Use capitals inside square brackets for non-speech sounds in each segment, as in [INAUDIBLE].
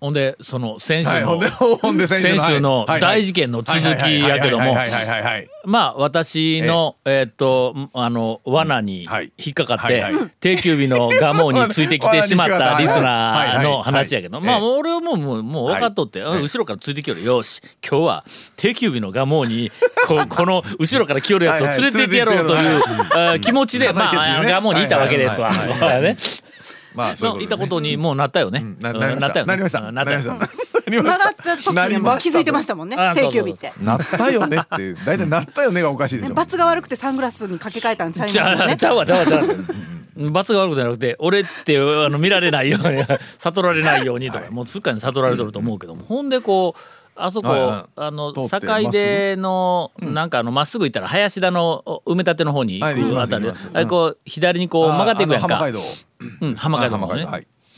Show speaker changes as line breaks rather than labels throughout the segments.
ほんでその先週の、
先
先週の大事件の続きやけども。まあ私のえーっとあの罠に
はい
引っかかって定休日の蒲生についてきてしまったリスナーの話やけどまあ俺はもうもうもう分かっとってうん後ろからついてきよるよし今日は定休日の蒲生にここの後ろから来よるやつを連れて行ってやろうという気持ちでまあ蒲生にいたわけですわ。
まあ、そう
のい
いうことね。
たことにもうなったよね。
ななりました。
うんよね。
なりました。
うん
なりました。
よ [LAUGHS]
なりま
曲
した。
がった
した。
気づいてましたもんね。
あ
定休日って。
なったよねって、大体なったよねがおかしいでしょ。
罰が悪くてサングラスに掛け替えたんちゃいます
ち
よね。
ゃ [LAUGHS] うちゃうわちゃうわちゃうわ。罰が悪くじゃなくて俺ってあの見られないように悟られないようにとか、もうすっかり悟られとると思うけども、ほんでこうあそこ、
はいはい。
あの境出のなんかあのまっすぐ行ったら林田の埋め立ての方に行くあたりあれこう左にこう曲がっていくやんか。
浜街道。
うん、浜街道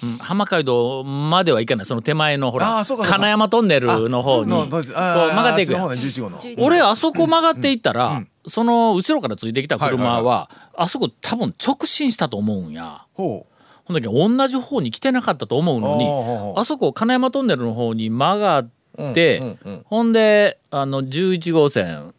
うん、浜街道までは行かない。その手前のほら金山トンネルの方にこう
の
曲がっていくやん。
あっちの方ね、11号の。
俺あそこ曲がっていったら、その後ろからついてきた車は,、あそこ多分直進したと思うんや。
ほ
ほんだけど同じ方に来てなかったと思うのにあそこ金山トンネルの方に曲がって、
うんうんうん。
ほんであの11号線。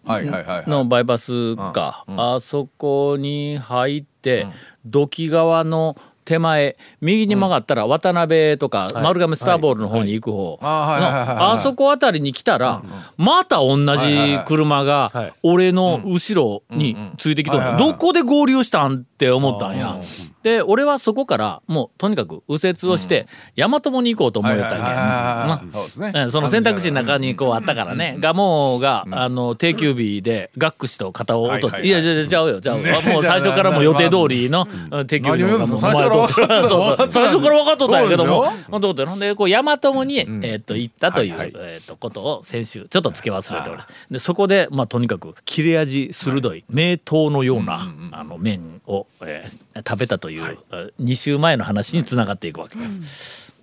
のバイパスか、
うん
あそこに入って、土器側の手前右に曲がったら渡辺とか丸亀スターボールの方に行く方。
あ
そこあたりに来たらまた同じ車が俺の後ろについてきとる。どこで合流したんって思ったんや。で俺はそこからもうとにかく右折をして大和もに行こうと思うやったんや。
はいそう
んその選択肢の中にこうあったからね、ガモが、あの定休日でガックシと肩を落として、いやいやちゃうよちゃうよ、
ね。
もう最初からもう予定通りのうん定休日の [LAUGHS]
最初から分かっ
とったんやけども。
そうですよ。
ほんとほんでこう大和もに、えーっと行ったという、
はいはい。
えーっとことを先週ちょっと付け忘れておる。でそこでまあとにかく切れ味鋭い名刀のような、あの麺を、えー食べたという、2週前の話につながっていくわけです。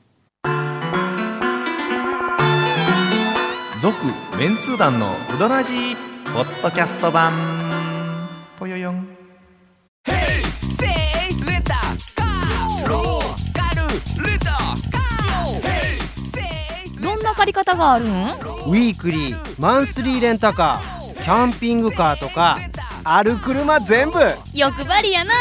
続メンツー団のウドラジーポッドキャスト版。ぽよよん。
どんな借り方があるん？
ウィークリーマンスリーレンタカーキャンピングカーとかある車全部。
欲張りやな。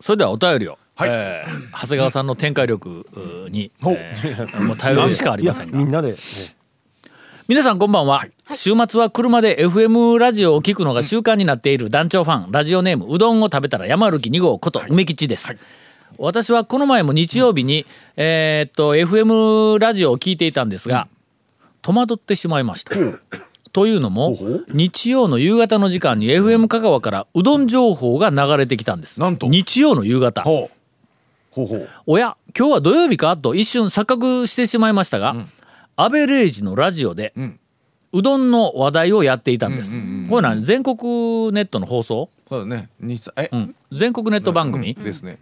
それではお便りを、
はい。
えー長谷川さんの展開力うに、えーもう頼るしかありませんが。
みんなで、
皆さんこんばんは、週末は車で FM ラジオを聞くのが習慣になっている団長ファン。ラジオネームうどんを食べたら山歩き2号こと梅吉です、私はこの前も日曜日に、えーっと FM ラジオを聞いていたんですが、戸惑ってしまいました。というのも日曜の夕方の時間に FM 香川からうどん情報が流れてきたんです。
なんと。
日曜の夕方。おや今日は土曜日か？と一瞬錯覚してしまいましたが、アベレージのラジオで、
ん。
うどんの話題をやっていたんです、これ何全国ネットの放送、
そうだね。
うん、全国ネット番組、
ですね。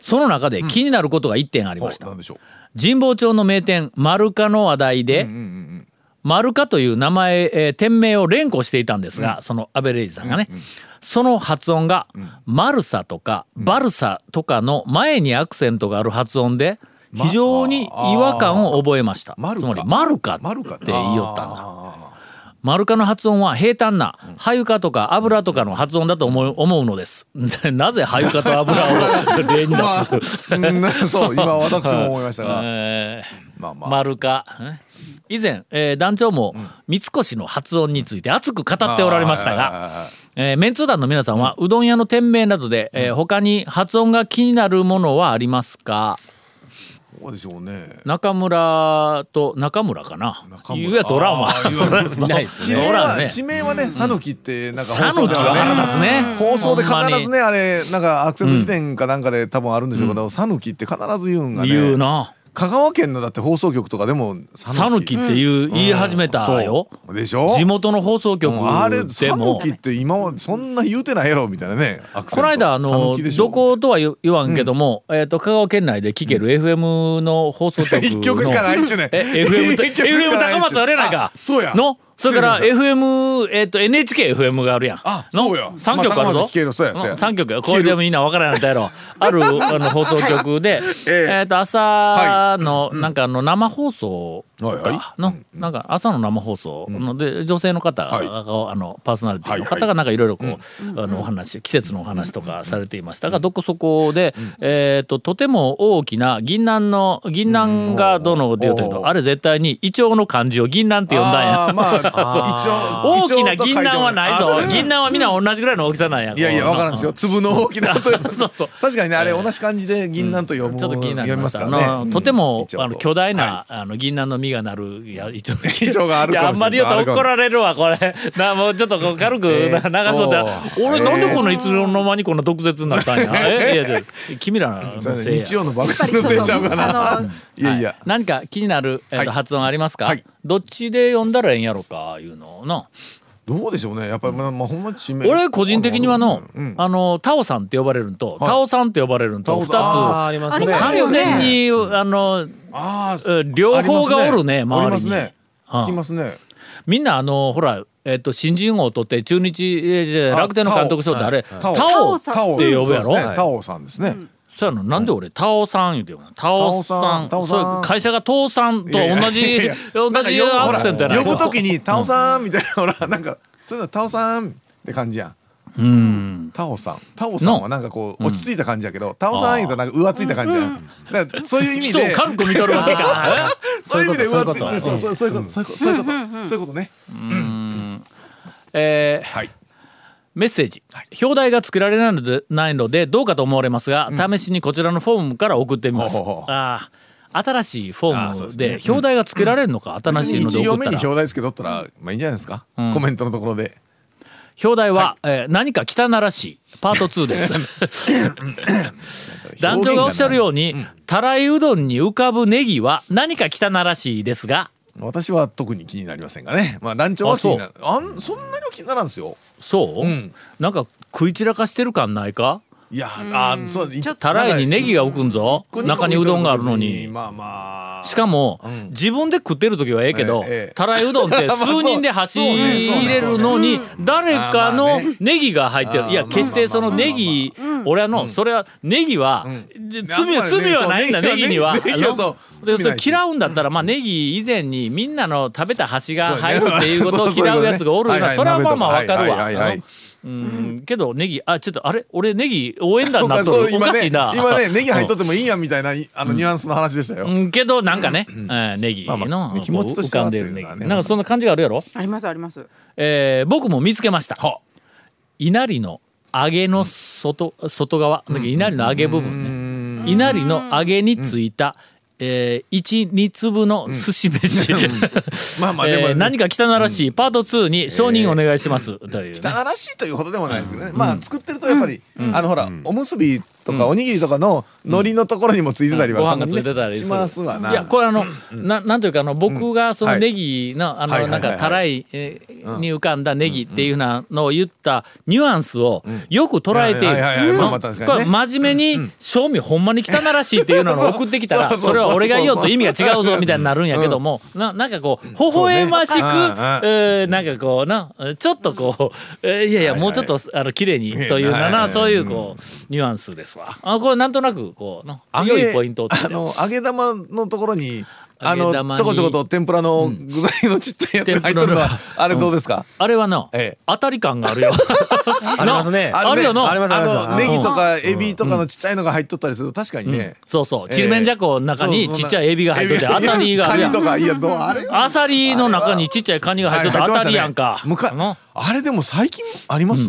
その中で気になることが1点ありました、
ほうなんでしょう。
神保町の名店丸カの話題で、丸カという名前、えー店名を連呼していたんですが、そのアベレージさんがね、その発音が、マルサとかバルサとかの前にアクセントがある発音で非常に違和感を覚えました、
マルカ
つまりマルカって言いよったんだマルカの発音は平坦なハユカとか油とかの発音だと思う思うのです。[LAUGHS] なぜハユカと油を例に出す、
う [LAUGHS] んそう、今私も思いましたが。[LAUGHS]
えー
まあまあ。
丸か以前、えー団長も三越の発音について熱く語っておられましたが、
が。
えーメンツー団の皆さんはうどん屋の店名などで、えー他に発音が気になるものはありますか？
でしょうね。
中村と中村かな。うやつおらんわ。[LAUGHS]
地名は、地名はね、さぬきって、なんか
さぬきは腹立つね。
放送で必ず
ね
ね、あれ、なんかアクセント辞典かなんかで多分あるんでしょうけど、さぬきって必ず言うんがね。
言うな
香川県のだって放送局とかでも
さぬき。っていう言い始めたよ。
そう。でしょ？
地元の放送局
うん。あれ
で
さぬ
も
きって今はそんな言うてないやろみたいなね。
この間あのどことは言言わんけども、えっ、と香川県内で聞ける FM の放送局の
一曲しかないっちゅうね
え FM FM 高松あれないか。
あそうや。
のそれから FM、えっ、と、NHKFM があるやん。
あ
の
そうや
3曲あるぞ。
まあ高松聞けるそうやそうや
3曲や。これでもみんなわからんやったやろ。ある、あの、放送局で、[LAUGHS] えっ、と、朝の、なんかあの、生放送
はいはい
か。の、なんか朝の生放送ので、女性の方が、
はい。
あの、パーソナリティの方がなんかいろいろこう、あの、お話、季節のお話とかされていましたが、どこそこで、えっ、と、とても大きな銀杏の、銀杏がどので言うというと、あれ絶対にイチョウの漢字を銀杏って呼んだんや。
まあ [LAUGHS]
大きな銀杏はないぞ。銀
杏
杏はみんな同じぐらいの大きさなんや。
いやいや、わからんですよ。粒の大きな [LAUGHS] と
そうそう。[LAUGHS]
確かにね、あれ同じ漢字で銀杏と読む、
ちょっと気になり
読み
ま
すからね。
あのとてもあの巨大な、
は
あの銀杏の実がなるや一応
イチョウがある
いやあ
かもしれない
んまり言うと怒られるわこれ。[LAUGHS] なもうちょっとこう軽く流そうで。俺
えー
なんでこのいつの間にこんな毒舌になったんや？[LAUGHS] えいやいや君らのせいや
日曜の番組のせいちゃうかな。いやいや。
何か気になる、発音ありますか、
はい
どっちで読んだらええんやろかいうのの。
どうでしょうね。やっぱりまあまあほんま地名。
俺個人的にはの、
うん。
あのタオさんって呼ばれるのと、
はい。
タオさんって呼ばれるのと二つ
タオさん。
ありますね。
完全にあの
ああ、
え両方がおるね周りに。
ますね。
ああ
聞きますね。
みんなあのほらえっと新人王を取って中日えーじゃあ
あ
楽天の監督賞ってあれ
タオ。
タオって呼ぶやろ？
ね。タオさんですね。
そうやの？なんで俺タオさん言うてよタオさん
タオさん
会社がタオさんと同じ同じアクセントやな。
呼ぶときにタオさんみたいなほらなんかそういうのタオさんって感じやん。
うん。
タオさん。タオさんはなんかこう落ち着いた感じやけど、タオさん言うとなんか浮ついた感じやん。だからそういう意味で。
軽く見とるわけか。[LAUGHS]
そういう意味で浮ついてそうそうそういうこと。そういうことそういうことそういうことね。
えー
はい。
メッセージ、表題が作られないのでないのでどうかと思われますが、試しにこちらのフォームから送ってみます。
ほ
ああ新しいフォ
あー
ムで
ね。
表題がつけられるのか、新しいので送ったら。
表題つけとったらまあいいんじゃないですか？コメントのところで。
表題は、えー何か汚らしいパート2です。[LAUGHS] 団長がおっしゃるように、たらいうどんに浮かぶネギは何か汚らしいですが
私は特に気になりませんがね。まあ団長は気になる。あんそんなには気にならんですよ。
そう、
ん
なんか食い散らかしてる感ないか？
いやあそうちょ
たらいにネギが浮くんぞ。中にうどんがあるのに。
まあまあ。
しかも、
ん。
自分で食ってる時はええけど、たらいうどんって [LAUGHS]
まあ
数人で走
そうねそうね。
入れるのに誰かの
ね。
ネギが入ってる。いや決してそのネギ俺はのそれはネギはで罪は罪はないんだ。ネギには。嫌うんだったらまあネギ以前にみんなの食べた端が入るっていうことを嫌うやつがおる
はいはい。
それはまあまあわかるわ。うん。けどネギあちょっとあれ？俺ネギ応援団になっとるおかしいな。
今ねネギ入っとってもいいやんみたいな [LAUGHS] あのニュアンスの話でしたよ。
うん。けどなんかね、えーネギの、
まあまあね気持ちとしては
浮かんでるなんかそんな感じがあるやろ、
ありますあります。
えー僕も見つけました。
は
稲荷の揚げの外外側？稲荷の揚げ部分ね。稲荷の揚げについた、えー、12粒の寿司飯、[LAUGHS]
まあまあでも
えー何か汚らしい。パート2に承認お願いします、という。ね
汚らしいというほどでもないですけどね、まあ作ってるとやっぱり、あのほら、おむすびとかおにぎりとかの海苔のところにもついてたりは、
ご飯がついてたり
しますわな。
いやこれあの、ななんというかあの僕がそのネギの、あの
はいはいはいはい。
なんかたらいえーに浮かんだネギっていうふうなのを言ったニュアンスをよく捉えているこれ真面目に正味ほんまに汚らしいっていうのを送ってきたら
そ
れは俺が言おうと意味が違うぞみたいになるんやけどもななんかこう微笑ましく、
ねうん。うん。
えーなんかこうなちょっとこう、えーいやいやもうちょっとあの綺麗にというない。そういうこうニュアンスですわ。あこれなんとなくこうの良いポイント
あの揚げ玉のところにあのちょこちょこと天ぷらの具材のちっちゃいやつが入っとるのは、あれどうですか、
あれはな、
ええ。
当たり感があるよ。[LAUGHS]
ありますね。
あるよな
あ
のネギとかエビとかのちっちゃいのが入っとったりすると確かにね、
そうそう。
ええ。
ちりめんじゃこの中にちっちゃいエビが入っとって当たりがあるやん。
カニと。かいやどうあれ。
アサリの中にちっちゃいカニが入っとって当たりやんか。
あれでも最近あります、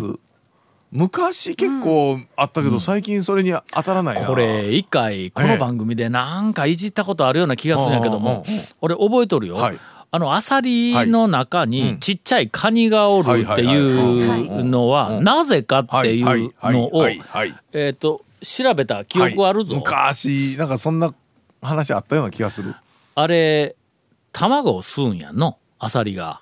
昔結構あったけど、最近それに当たらないな。
これ一回この番組でなんかいじったことあるような気がするんやけども俺覚えとるよ。
はい。
あのアサリの中にちっちゃいカニがおるっていうのはなぜかっていうのをえっと調べた記憶あるぞ。
はい昔なんかそんな話あったような気がする。
あれ卵を吸うんやんの？アサリが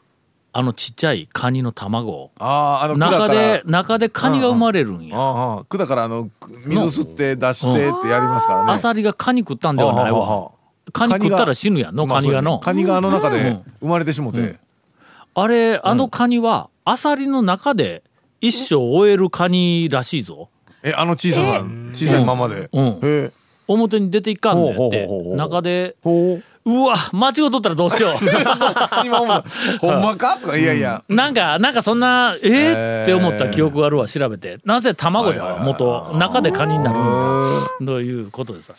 あのちっちゃいカニの卵。を
あああの管
中で中でカニが生まれるんや。
ああ管からあの水吸って出してってやりますからね。
アサリがカニ食ったんではないわ。カニ食ったら死ぬや。んのカニがの。
カニがあの中で
うん。
生まれてしもて、
あれあのカニはアサリの中で一生終えるカニらしいぞ。
えあの小さな小さいままで。
うん。表に出ていかんねんって。中で
ほう
うわ間違うとったらどうしよ [LAUGHS]
今思ったほんまか？とかいやいや。
うなんかなんかそんなえー、って思った記憶があるわ調べて。なぜ卵じゃわ元中でカニになるん。だということです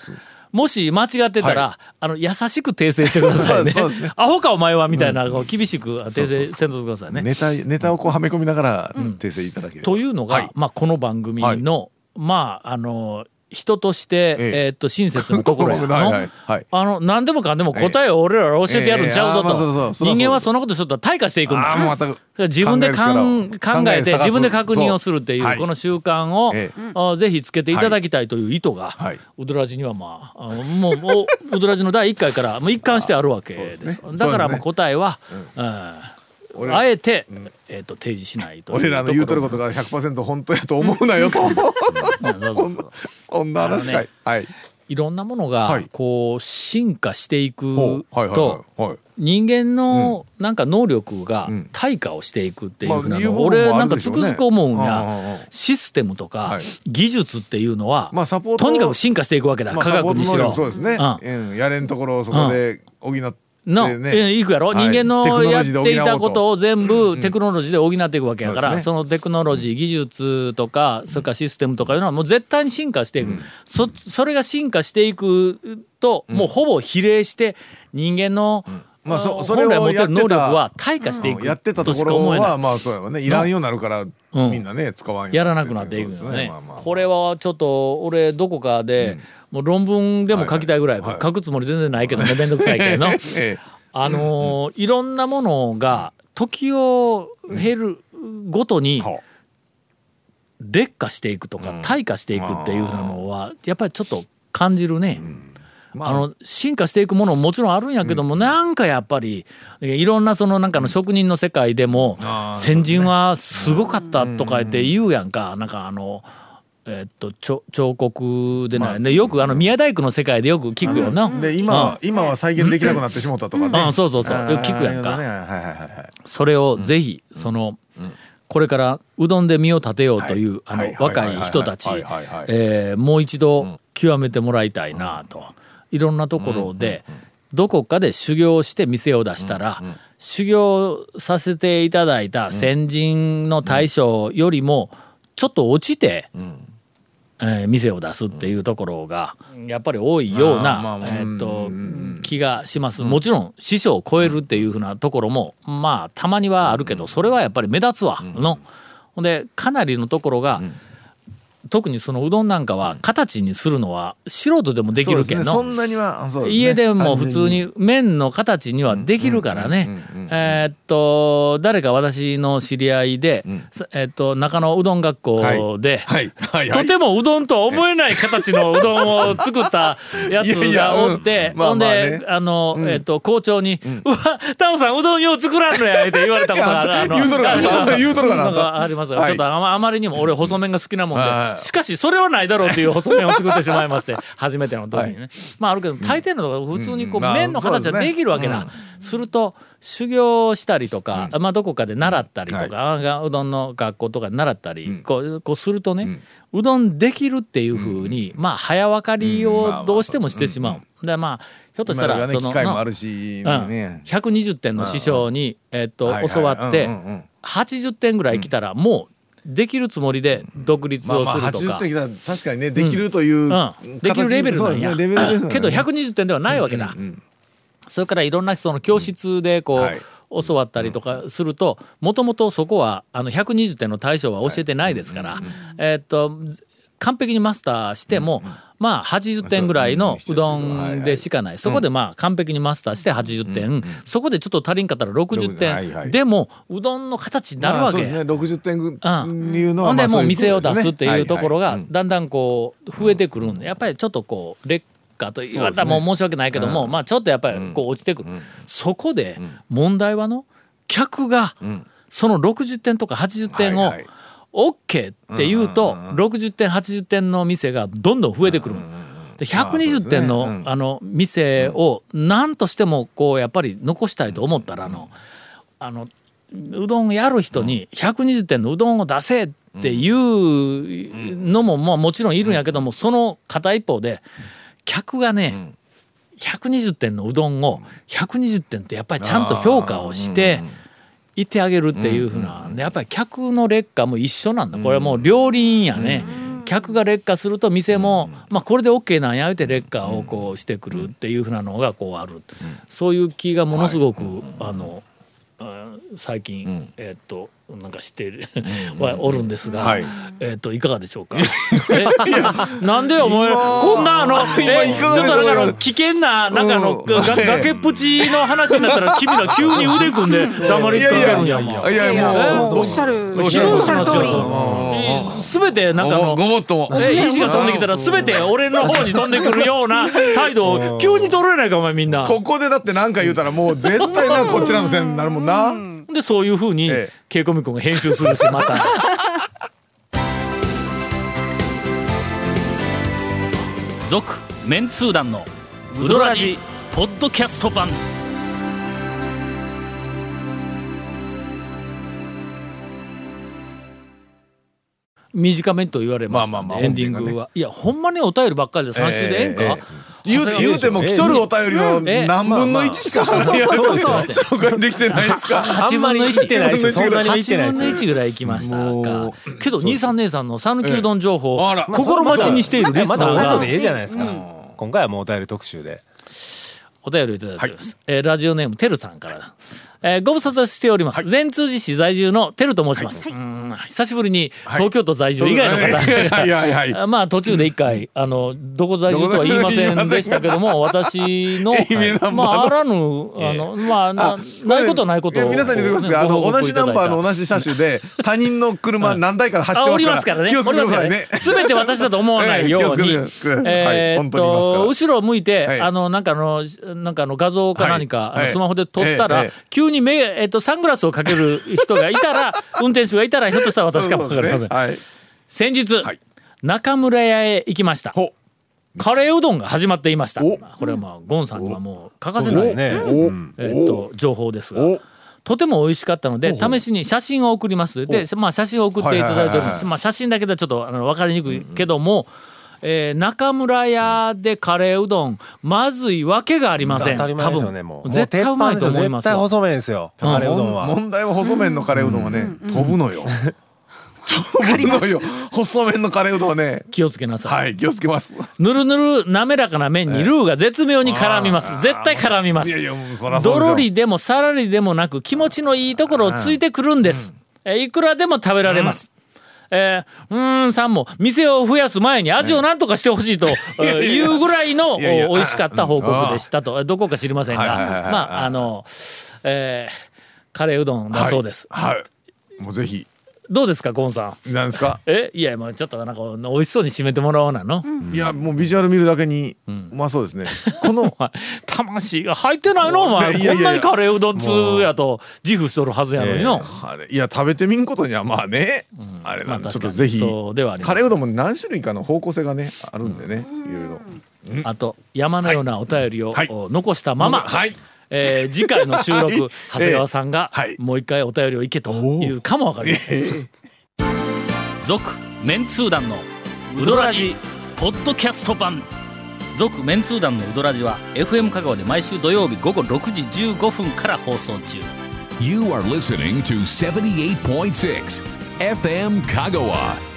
もし間違ってたら、あの優しく訂正してくださいね。
ね
アホかお前はみたいな、こう厳しく訂正せんとくださいね。
ネタネタをこうはめ込みながら訂正いただければ
というのが、
はい。
まあ、この番組の、まああの人として、え
え。
ーっと親切な [LAUGHS] 心やの、
はいはいはい。
あの何でもかんでも答えを俺らが教えてやるんちゃうぞと。人間はそんなことしとったら退化していくんだ。
ああもう全く
自分でかん
考
考えて自分で確認をするっていうこの習慣を、
え
あぜひつけていただきたいという意図が、
はい。
ウドラジにはまあもうもうウドラジの第1回からもう一貫してあるわけです。
ね。
だからもう答えは、うんあえて、えー、と提示しないと
俺らの言うとることが100%本当やと思うなよと。[LAUGHS] そんな話かい。はい。
いろんなものが
はい。
こう進化していくと人間のなんか能力が
ん。
退化をしていくっていうふうなの。俺なんかつくづく思うんや。システムとか
はい。
技術っていうのは
まあサポート
とにかく進化していくわけだ。
まあ
科学にしろ。
そうですね。やれんところをそこで補って
の、
ね。
えいくやろ、
はい。
人間のやっていたことを全部テクノロジーで補っていくわけやから、
そうですね。
そのテクノロジー技術とかそれからシステムとかいうのはもう絶対に進化していく、そそれが進化していくと、もうほぼ比例して人間の、
まあそ
あ
それ
来持ってる能力
やってた
は退化していく
やってたところはまあそうやわね。いらんようになるから
うん。
みんなね使わん
やらなくなっていくよね。これはちょっと俺どこかで、もう論文でも書きたいぐらい、
はいはい。
書くつもり全然ないけどね面倒くさいけど。[LAUGHS] あのーいろんなものが時を経るごとに劣化していくとか退化していくっていうのはやっぱりちょっと感じるね。
ま
あ。の進化していくものももちろんあるんやけども、なんかやっぱりえいろんなそのなんかの職人の世界でも先人はすごかったとか言って言うやんか。なんかあのえっと彫彫刻でない。ねよくあの宮大工の世界でよく聞くよな。
で今は今は再現できなくなってしもたとかね。
うん。そうそうそう。
あー
聞くやんか。それをぜひそのこれからうどんで身を立てようというあの
はい
若い人たちえーもう一度極めてもらいたいなと。いろんなところでどこかで修行して店を出したら修行させていただいた先人の大将よりもちょっと落ちてえー店を出すっていうところがやっぱり多いようなえーっと気がします。もちろん師匠を超えるっていうふうなところもまあたまにはあるけどそれはやっぱり目立つわの。ほんでかなりのところが特にそのうどんなんかは形にするのは素人でもできるけんの。
そうですね。そんなにはそうですね。
家でも普通に麺の形にはできるからね。えーっと誰か私の知り合いで、さえーっと中野うどん学校で、
はい。はい。はい。
とてもうどんとは思えない形のうどんを作ったやつがおってほん。
まあね。
であの、えっと校長に「うわタオさんうどんよう作らんのや」って言われたことがある
言うとるかな。
あ [LAUGHS]
言うとるかな。
なんかありますよ、
はい。
ちょっとあまりにも俺細麺が好きなもんで、
はい。
しかしそれはないだろうっていう細麺を作ってしまいまして初めての時にね、まああるけど大抵のところ普通にこう、麺の形はできるわけだ、すると修行したりとか、まあどこかで習ったりとか、あうどんの学校とかで習ったり、こうこうするとね、うどんできるっていうふうに、まあ早分かりをどうしてもしてしまう。でまあひょっとしたらその
ね機械もあるし
うん。
ね
120点の師匠に、えっと
はいはい。
教わって、
うんうんうん。
80点ぐらい来たらもうできるつもりで独立を
まあますあ80
るとか。
確かにねできるという
うん、できるレベルなんや、けど120点ではないわけだ、それからいろんなその教室でこう、
はい。
教わったりとかするともともとそこはあの120点の対象は教えてないですから、えーっと完璧にマスターしても、まあ80点ぐらいのうどんでしかない、そこでまあ完璧にマスターして80点、そこでちょっと足りんかったら60点、
はいはい
でもうどんの形になるわけ。
まあね。60点いうのは
ほんでもう店を出すっていうところが
はいはい
だんだんこう増えてくるんでやっぱりちょっとこう劣化と言われたらもう申し訳ないけども、まあちょっとやっぱりこう落ちてくる、そこで問題はの客がその60点とか80点を OK って言うと60点80点の店がどんどん増えてくる。で120点の,、
まあ
の店を何としてもこうやっぱり残したいと思ったらあのあのうどんやる人に120点のうどんを出せっていうのもまあもちろんいるんやけどもその片一方で客がね120点のうどんを120点ってやっぱりちゃんと評価をしていてあげるっていうふうなでやっぱり客の劣化も一緒なんだ。これはもう両輪やね。客が劣化すると店も、まあ、これで OK なんや言うて劣化をこうしてくるっていうふうなのがこうある、そういう気がものすごく、あのあ最近、えっとなんか知っている [LAUGHS] はおるんですが、
はい。
えっといかがでしょうか？[LAUGHS] えなんでお前こんなあのえちょっとなんかあの危険ななんかあの、
うん
が崖っぷちの話になったら君ら急に腕組んで黙りつかけるんやんか
いやいやもう
おっしゃる
おっしゃる
おっしゃる通り
すべてなんかあの
ごもっとも
が飛んできたら全て俺の方に飛んでくるような態度を急に取れないかお前みんな。
ここでだって何か言うたらもう絶対なこっちらのせいになるもんな
でそういうふうに
ええ
ケイコミ君が編集するしまた。続メンツー団のウドラジポッドキャスト版。短めと言われましたんで
まあまあまあ
エンディングは、いやほんまにお便りばっかりで3週でええんか、
ええ言うて言うても来とるお便りの
ええ。
何分の1しか紹介できてないですか
？8分の1
行ってないですよそんなに行ってない
8分の
ですよ
1ぐらい行きました。
も
かけど兄さん姉さんの讃岐うどん情報、
ええ。あら
心待ちにしているリスナ
まだ
ーが
放送でいいじゃないですか。今回はもうお便り特集で。
お便りをいただいております、えーラジオネームてるさんからえーご無沙汰しております、善通寺市在住のてると申します、うん久しぶりに東京都在住以外の方、
はい [LAUGHS]
まあ途中で一回あのどこ在住とは言いませんでしたけども私の [LAUGHS] まああらぬあのまあなないことないことを
皆さんに言っておきますが、あの、同じナンバーの
じ
同じ車種で、他人の車何台か走って
あ、おり
ますから。
ね。
気をつけてくださいね。
すべて私だと思わないよ。[LAUGHS] うに。
え
ーっと、後ろを向いて、
はい。
あの、なんかあの、なんかあの画像か何か、スマホで撮ったら
ええええ、
急に目、えーっと、サングラスをかける人がいたら、[LAUGHS] 運転手がいたら、ひょっとしたら私かもわかりません。
はい。
先日
はい、
中村屋へ行きました。
ほ。
カレーうどんが始まっていました。
お。
これはまあ、ゴンさんにはもう欠かせない、
そうですね
お
えーっと、情報ですが。
お。
とても美味しかったので試しに写真を送ります。で、まあ、写真を送っていただいております、まあ、写真だけではちょっとあの分かりにくいけども、えー中村屋でカレーうどんまずいわけがありません。
当たり前ですよねもう。
絶対うまいと思いますよ
絶対細麺ですよカレーうどんは。
問題は細麺のカレーうどんはね、飛ぶのよ。飛ぶのよ。細麺のカレーうどんはね。
気をつけなさい、
はい、気をつけます。
ぬるぬる滑らかな麺にルーが絶妙に絡みます。絶対絡みます。
いやいや、もうそらそ
どろりでもさらりでもなく気持ちのいいところをついてくるんです、えーいくらでも食べられます、えーうーんさんも店を増やす前に味を何とかしてほしいと [LAUGHS] えーいうぐらいの美味しかった報告でしたと。どこか知りませんが。まああの、えーカレーうどんだそうです、
はい。はい。もうぜひ。
どうですかゴンさん？
なんですか？[LAUGHS]
え？いやもうちょっとなんか美味しそうに締めてもらおうなの、
いや、もうビジュアル見るだけに、うまそうですね。[LAUGHS] この、
お前魂が入ってないの？お前こんなにカレーうどん通やと自負しとるはずやのにの、
いや、食べてみんことにはまあね、あれなんで、ちょっとぜひ、
そうではあります。
カレーうどんも何種類かの方向性がね、あるんでね、いろいろ。
あと山のようなお便りを、
はい。
お残したまま、
はい。
えー次回の収録、[LAUGHS]
はい。
長谷川さんが、
はい。
もう一回お便りをいけというかもわかりません。続メンツー団のウドラジポッドキャスト版。続メンツー団のウドラジは FM 香川で毎週土曜日午後6時15分から放送中。
You are listening to 78.6 FM Kagawa.